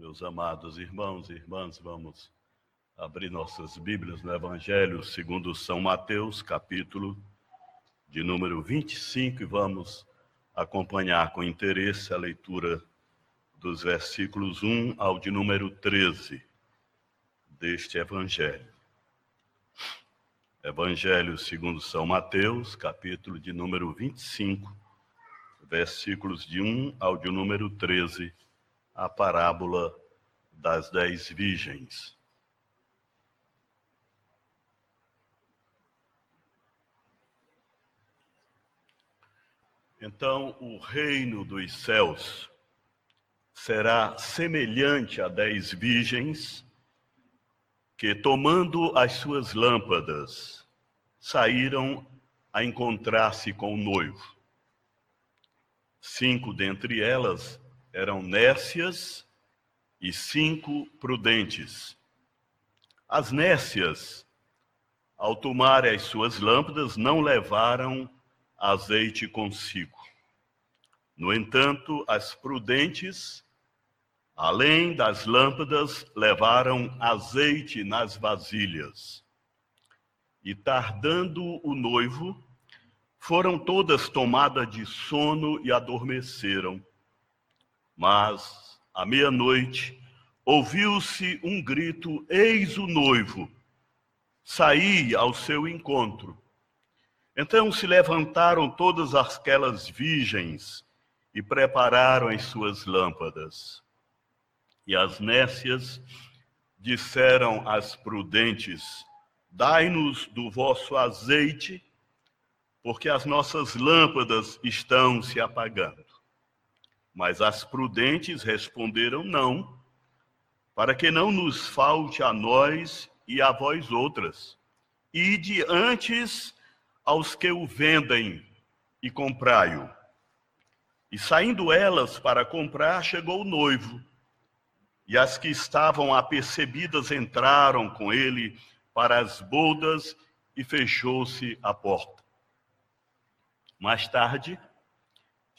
Meus amados irmãos e irmãs, vamos abrir nossas Bíblias no Evangelho segundo São Mateus, capítulo de número 25, e vamos acompanhar com interesse a leitura dos versículos 1 ao de número 13 deste Evangelho. Evangelho segundo São Mateus, capítulo de número 25, versículos de 1 ao de número 13, a parábola das dez virgens. Então, o reino dos céus será semelhante a dez virgens que, tomando as suas lâmpadas, saíram a encontrar-se com o noivo. Cinco dentre elas eram nércias e cinco prudentes. As nércias, ao tomarem as suas lâmpadas, não levaram azeite consigo. No entanto, as prudentes, além das lâmpadas, levaram azeite nas vasilhas. E tardando o noivo, foram todas tomadas de sono e adormeceram. Mas, à meia-noite, ouviu-se um grito: Eis o noivo! Saí ao seu encontro. Então se levantaram todas aquelas virgens e prepararam as suas lâmpadas. E as nécias disseram às prudentes: Dai-nos do vosso azeite, porque as nossas lâmpadas estão se apagando. Mas as prudentes responderam: Não, para que não nos falte a nós e a vós outras. Ide antes aos que o vendem e comprai-o. E saindo elas para comprar, chegou o noivo. E as que estavam apercebidas entraram com ele para as bodas e fechou-se a porta. Mais tarde,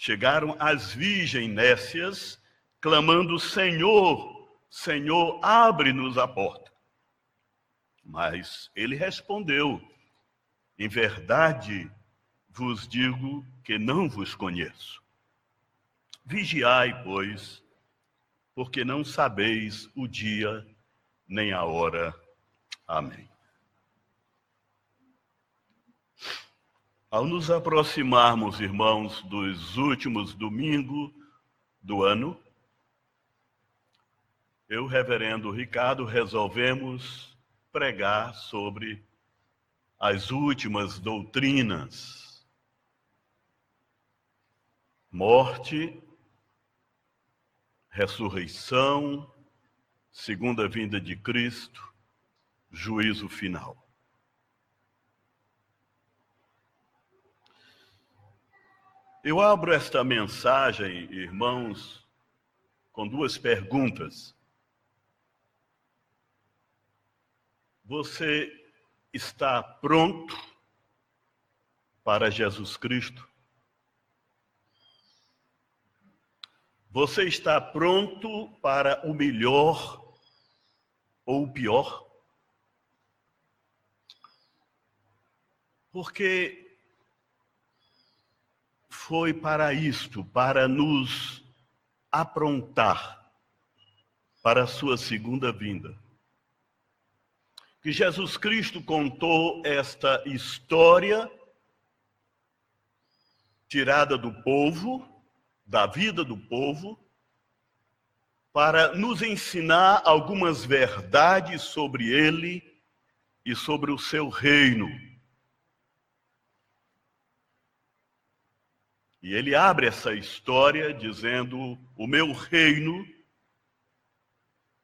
chegaram as virgens nécias, clamando: Senhor, Senhor, abre-nos a porta. Mas ele respondeu: Em verdade vos digo que não vos conheço. Vigiai, pois, porque não sabeis o dia nem a hora. Amém. Ao nos aproximarmos, irmãos, dos últimos domingos do ano, eu, reverendo Ricardo, resolvemos pregar sobre as últimas doutrinas. Morte, ressurreição, segunda vinda de Cristo, juízo final. Eu abro esta mensagem, irmãos, com duas perguntas. Você está pronto para Jesus Cristo? Você está pronto para o melhor ou o pior? Porque foi para isto, para nos aprontar para a sua segunda vinda. Que Jesus Cristo contou esta história tirada do povo, da vida do povo, para nos ensinar algumas verdades sobre ele e sobre o seu reino E ele abre essa história dizendo: O meu reino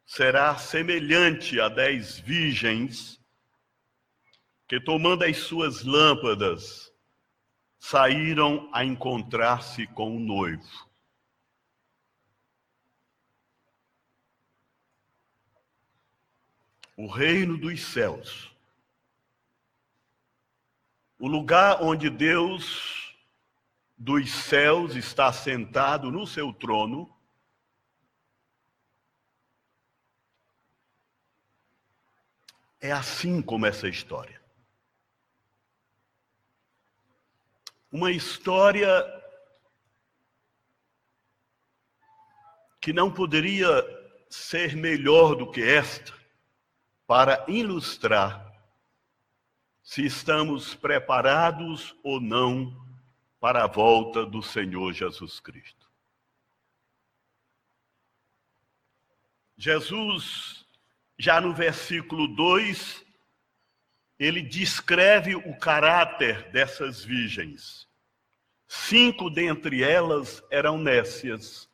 será semelhante a dez virgens que, tomando as suas lâmpadas, saíram a encontrar-se com o noivo. O reino dos céus. O lugar onde Deus dos céus está sentado no seu trono. É assim como essa história. Uma história que não poderia ser melhor do que esta para ilustrar se estamos preparados ou não para a volta do Senhor Jesus Cristo. Jesus, já no versículo 2, ele descreve o caráter dessas virgens. Cinco dentre elas eram nécias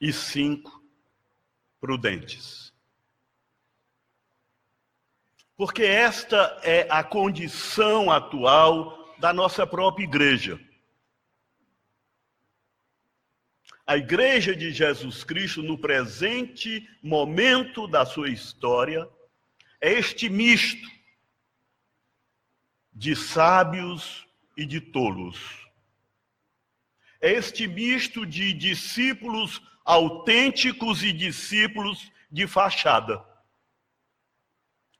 e cinco prudentes. Porque esta é a condição atual da nossa própria igreja. A igreja de Jesus Cristo, no presente momento da sua história, é este misto de sábios e de tolos. É este misto de discípulos autênticos e discípulos de fachada.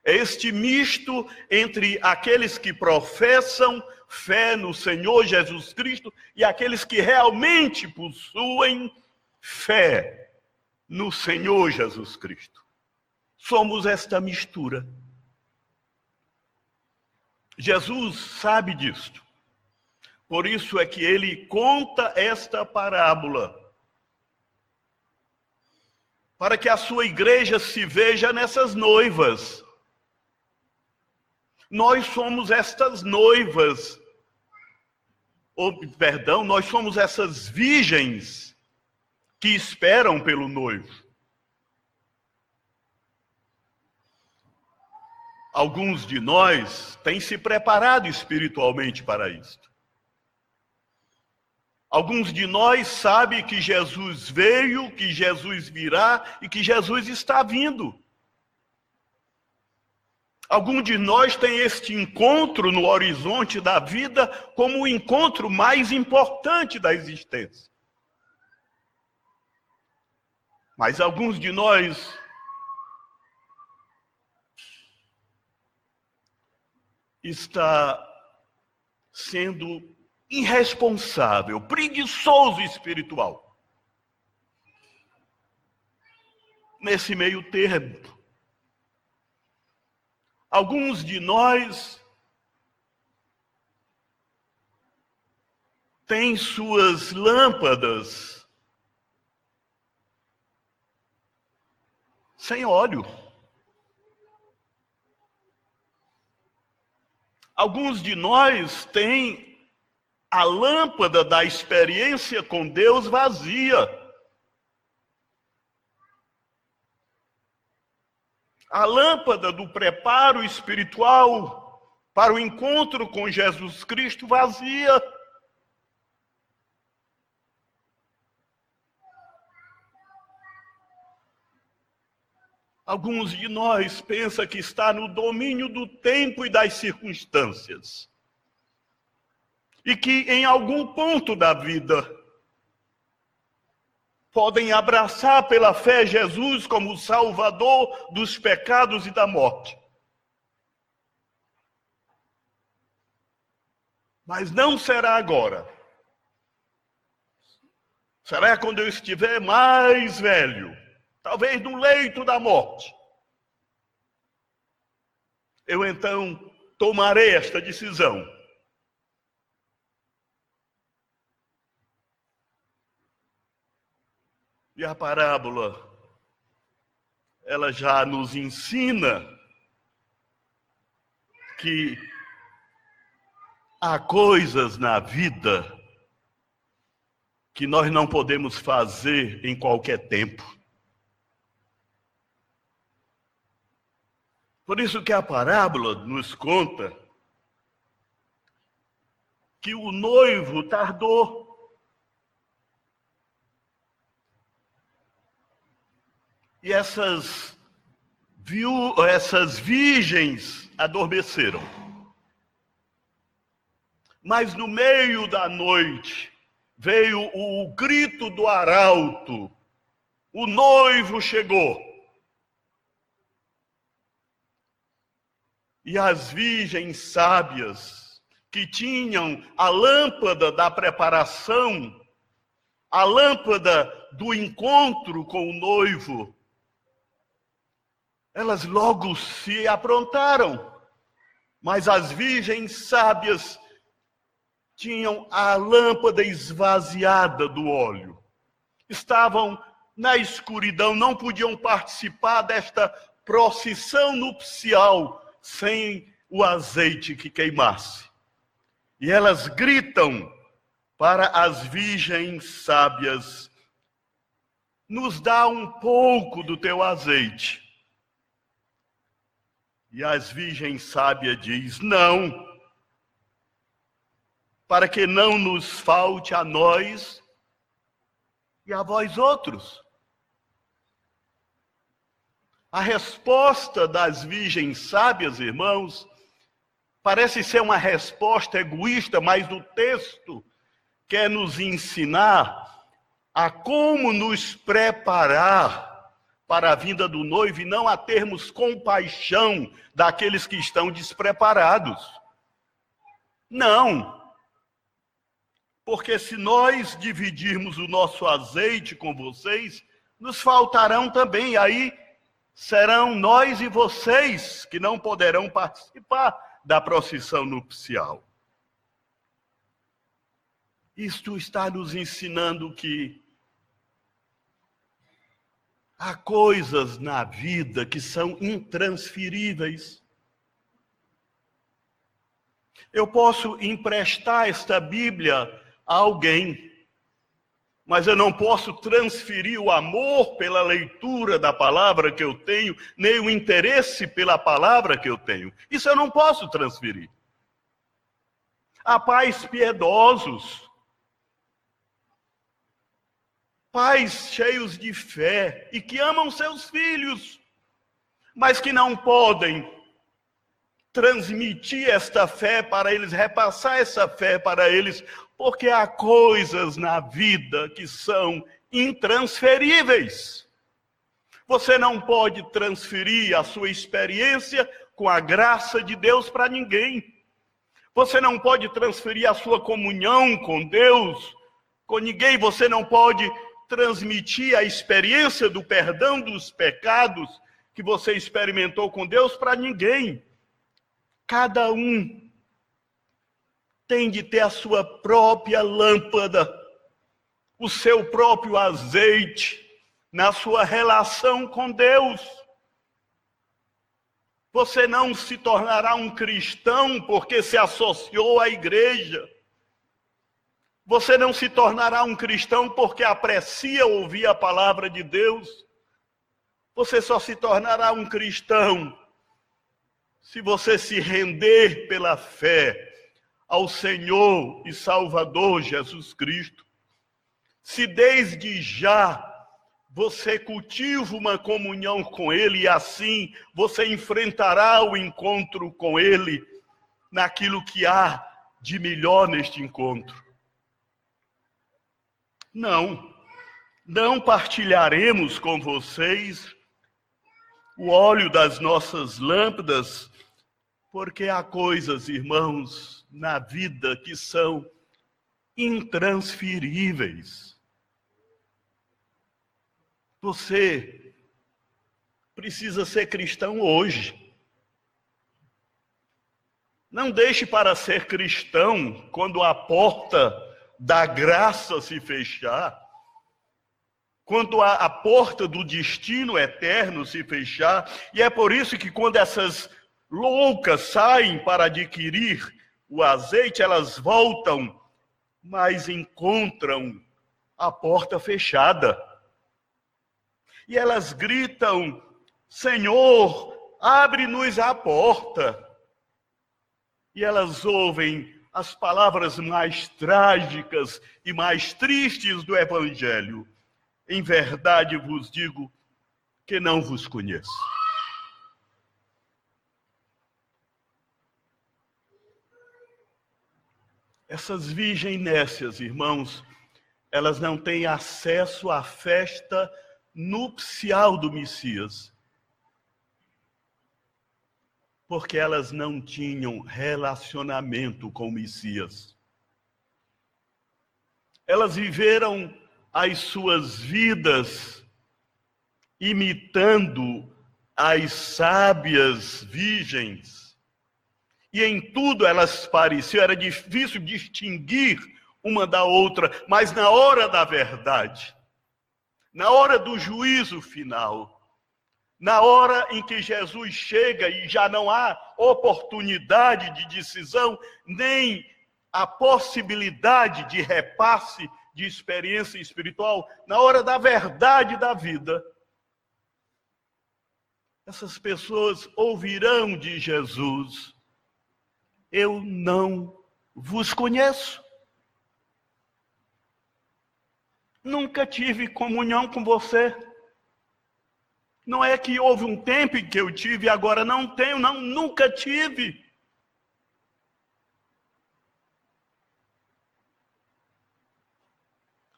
É este misto entre aqueles que professam fé no Senhor Jesus Cristo e aqueles que realmente possuem fé no Senhor Jesus Cristo. Somos esta mistura. Jesus sabe disto. Por isso é que ele conta esta parábola para que a sua igreja se veja nessas noivas. Nós somos estas noivas, ou, perdão, nós somos essas virgens que esperam pelo noivo. Alguns de nós têm se preparado espiritualmente para isto. Alguns de nós sabem que Jesus veio, que Jesus virá e que Jesus está vindo. Algum de nós tem este encontro no horizonte da vida como o encontro mais importante da existência. Mas alguns de nós está sendo irresponsável, preguiçoso espiritual. Nesse meio termo, alguns de nós têm suas lâmpadas sem óleo. Alguns de nós têm a lâmpada da experiência com Deus vazia. A lâmpada do preparo espiritual para o encontro com Jesus Cristo vazia. Alguns de nós pensam que está no domínio do tempo e das circunstâncias e que em algum ponto da vida podem abraçar pela fé Jesus como Salvador dos pecados e da morte. Mas não será agora. Será quando eu estiver mais velho, talvez no leito da morte. Eu então tomarei esta decisão E a parábola, ela já nos ensina que há coisas na vida que nós não podemos fazer em qualquer tempo. Por isso que a parábola nos conta que o noivo tardou E essas, viu, essas virgens adormeceram. Mas no meio da noite veio o grito do arauto: o noivo chegou. E as virgens sábias, que tinham a lâmpada da preparação, a lâmpada do encontro com o noivo, elas logo se aprontaram. Mas as virgens sábias tinham a lâmpada esvaziada do óleo. Estavam na escuridão, não podiam participar desta procissão nupcial sem o azeite que queimasse. E elas gritam para as virgens sábias: nos dá um pouco do teu azeite. E as virgens sábias diz: não, para que não nos falte a nós e a vós outros. A resposta das virgens sábias, irmãos, parece ser uma resposta egoísta, mas o texto quer nos ensinar a como nos preparar para a vinda do noivo e não a termos compaixão daqueles que estão despreparados. Não. Porque se nós dividirmos o nosso azeite com vocês, nos faltarão também. Aí serão nós e vocês que não poderão participar da procissão nupcial. Isto está nos ensinando que há coisas na vida que são intransferíveis. Eu posso emprestar esta Bíblia a alguém, mas eu não posso transferir o amor pela leitura da palavra que eu tenho, nem o interesse pela palavra que eu tenho. Isso eu não posso transferir. Há pais piedosos, pais cheios de fé e que amam seus filhos, mas que não podem transmitir esta fé para eles, repassar essa fé para eles, porque há coisas na vida que são intransferíveis. Você não pode transferir a sua experiência com a graça de Deus para ninguém. Você não pode transferir a sua comunhão com Deus com ninguém. Você não pode transmitir a experiência do perdão dos pecados que você experimentou com Deus para ninguém. Cada um tem de ter a sua própria lâmpada, o seu próprio azeite na sua relação com Deus. Você não se tornará um cristão porque se associou à igreja. Você não se tornará um cristão porque aprecia ouvir a palavra de Deus. Você só se tornará um cristão se você se render pela fé ao Senhor e Salvador Jesus Cristo, se desde já você cultiva uma comunhão com Ele e assim você enfrentará o encontro com Ele naquilo que há de melhor neste encontro. Não, não partilharemos com vocês o óleo das nossas lâmpadas, porque há coisas, irmãos, na vida que são intransferíveis. Você precisa ser cristão hoje. Não deixe para ser cristão quando a porta da graça se fechar, quando a, a, porta do destino eterno se fechar, e é por isso que quando essas loucas saem para adquirir o azeite, elas voltam, mas encontram a porta fechada. E elas gritam: Senhor, abre-nos a porta. E elas ouvem as palavras mais trágicas e mais tristes do Evangelho. Em verdade vos digo que não vos conheço. Essas virgens nécias, irmãos, elas não têm acesso à festa nupcial do Messias. Porque elas não tinham relacionamento com o Messias. Elas viveram as suas vidas imitando as sábias virgens. E em tudo elas pareciam, era difícil distinguir uma da outra, mas na hora da verdade, na hora do juízo final, na hora em que Jesus chega e já não há oportunidade de decisão, nem a possibilidade de repasse de experiência espiritual, na hora da verdade da vida, essas pessoas ouvirão de Jesus: Eu não vos conheço. Nunca tive comunhão com você. Não é que houve um tempo em que eu tive e agora não tenho, não, nunca tive.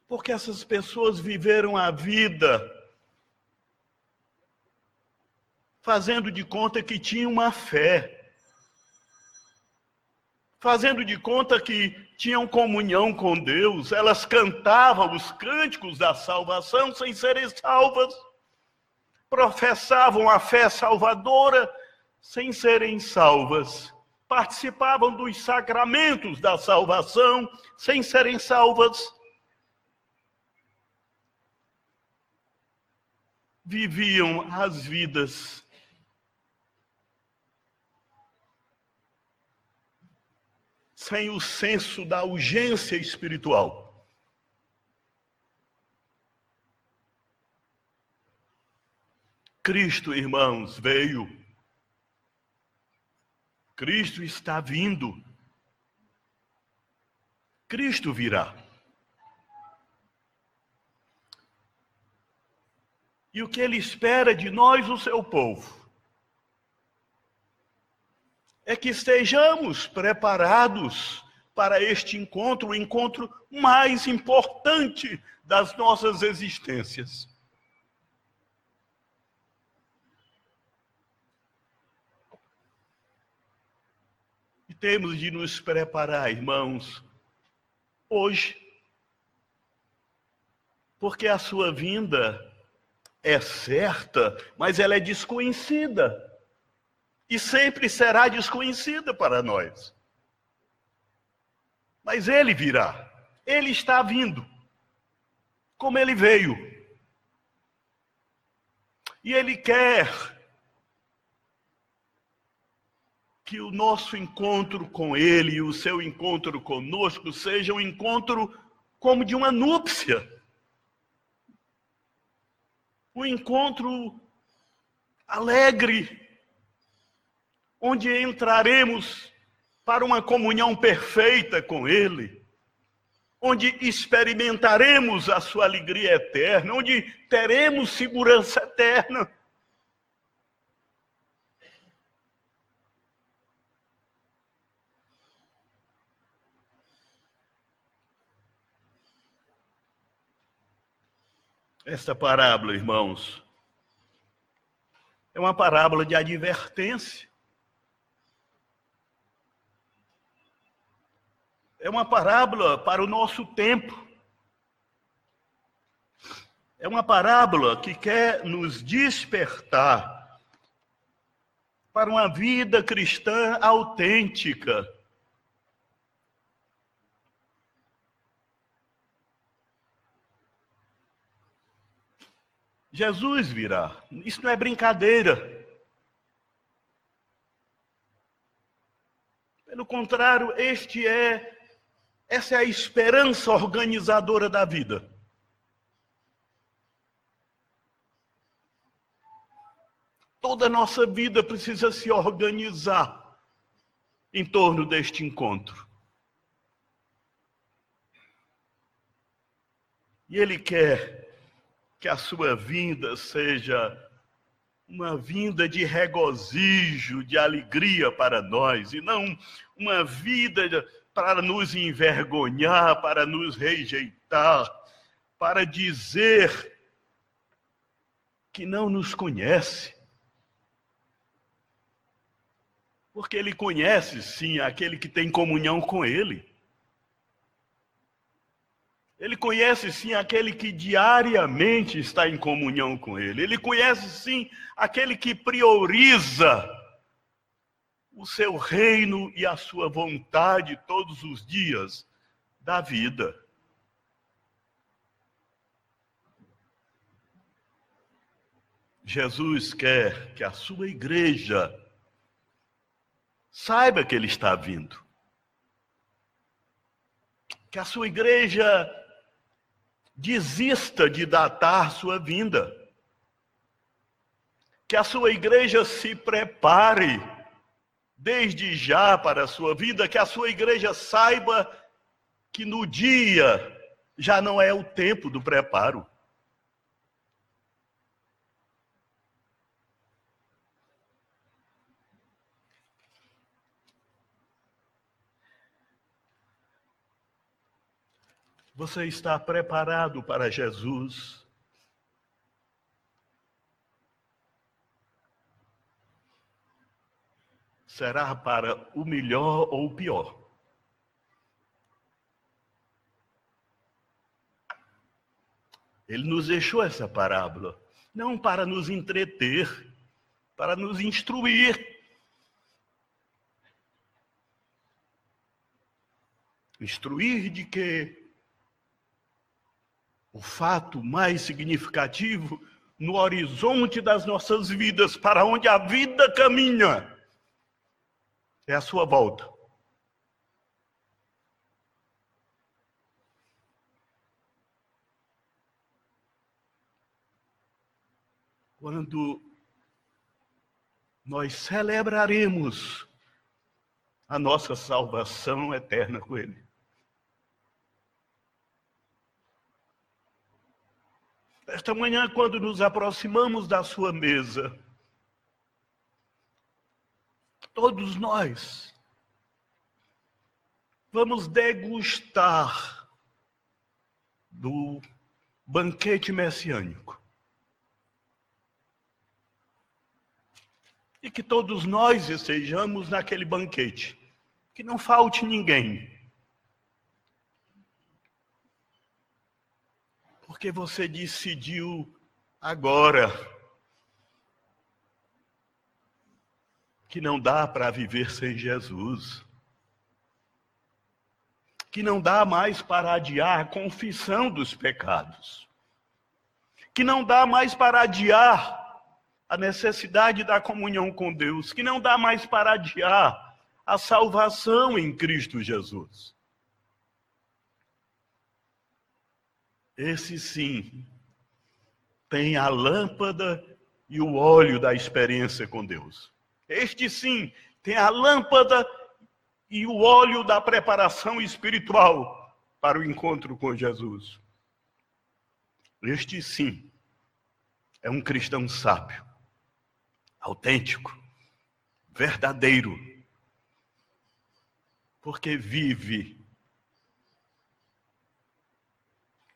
Porque essas pessoas viveram a vida fazendo de conta que tinham uma fé fazendo de conta que tinham comunhão com Deus, elas cantavam os cânticos da salvação sem serem salvas, professavam a fé salvadora sem serem salvas, participavam dos sacramentos da salvação sem serem salvas. Viviam as vidas sem o senso da urgência espiritual. Cristo, irmãos, veio. Cristo está vindo. Cristo virá. E o que ele espera de nós, o seu povo? é que estejamos preparados para este encontro, o encontro mais importante das nossas existências. Temos de nos preparar, irmãos, hoje, porque a sua vinda é certa, mas ela é desconhecida e sempre será desconhecida para nós. Mas ele virá, ele está vindo, como ele veio. E ele quer que o nosso encontro com ele e o seu encontro conosco seja um encontro como de uma núpcia. Um encontro alegre, onde entraremos para uma comunhão perfeita com Ele, onde experimentaremos a sua alegria eterna, onde teremos segurança eterna. Esta parábola, irmãos, é uma parábola de advertência. é uma parábola para o nosso tempo. É uma parábola que quer nos despertar para uma vida cristã autêntica. Jesus virá. Isso não é brincadeira. Pelo contrário, este é essa é a esperança organizadora da vida. Toda a nossa vida precisa se organizar em torno deste encontro. E Ele quer que a sua vinda seja uma vinda de regozijo, de alegria para nós, e não uma vida para nos envergonhar, para nos rejeitar, para dizer que não nos conhece. Porque ele conhece, sim, aquele que tem comunhão com ele. Ele conhece sim aquele que diariamente está em comunhão com ele. Ele conhece sim aquele que prioriza o seu reino e a sua vontade todos os dias da vida. Jesus quer que a sua igreja saiba que ele está vindo. Que a sua igreja desista de datar sua vinda. Que a sua igreja se prepare desde já para a sua vida, que a sua igreja saiba que no dia já não é o tempo do preparo. Você está preparado para Jesus? Será para o melhor ou o pior? Ele nos deixou essa parábola, não para nos entreter, para nos instruir. Instruir de que o fato mais significativo no horizonte das nossas vidas, para onde a vida caminha, é a sua volta. Quando nós celebraremos a nossa salvação eterna com Ele. Esta manhã, quando nos aproximamos da sua mesa, todos nós vamos degustar do banquete messiânico. E que todos nós estejamos naquele banquete, que não falte ninguém. Porque você decidiu agora que não dá para viver sem Jesus. Que não dá mais para adiar a confissão dos pecados. Que não dá mais para adiar a necessidade da comunhão com Deus. Que não dá mais para adiar a salvação em Cristo Jesus. Esse sim tem a lâmpada e o óleo da experiência com Deus. Este sim tem a lâmpada e o óleo da preparação espiritual para o encontro com Jesus. Este sim é um cristão sábio, autêntico, verdadeiro, porque vive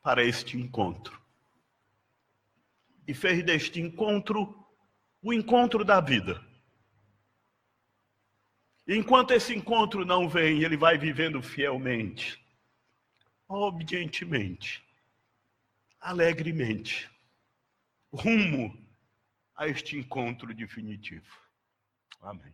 para este encontro. E fez deste encontro o encontro da vida. Enquanto esse encontro não vem, ele vai vivendo fielmente, obedientemente, alegremente, rumo a este encontro definitivo. Amém.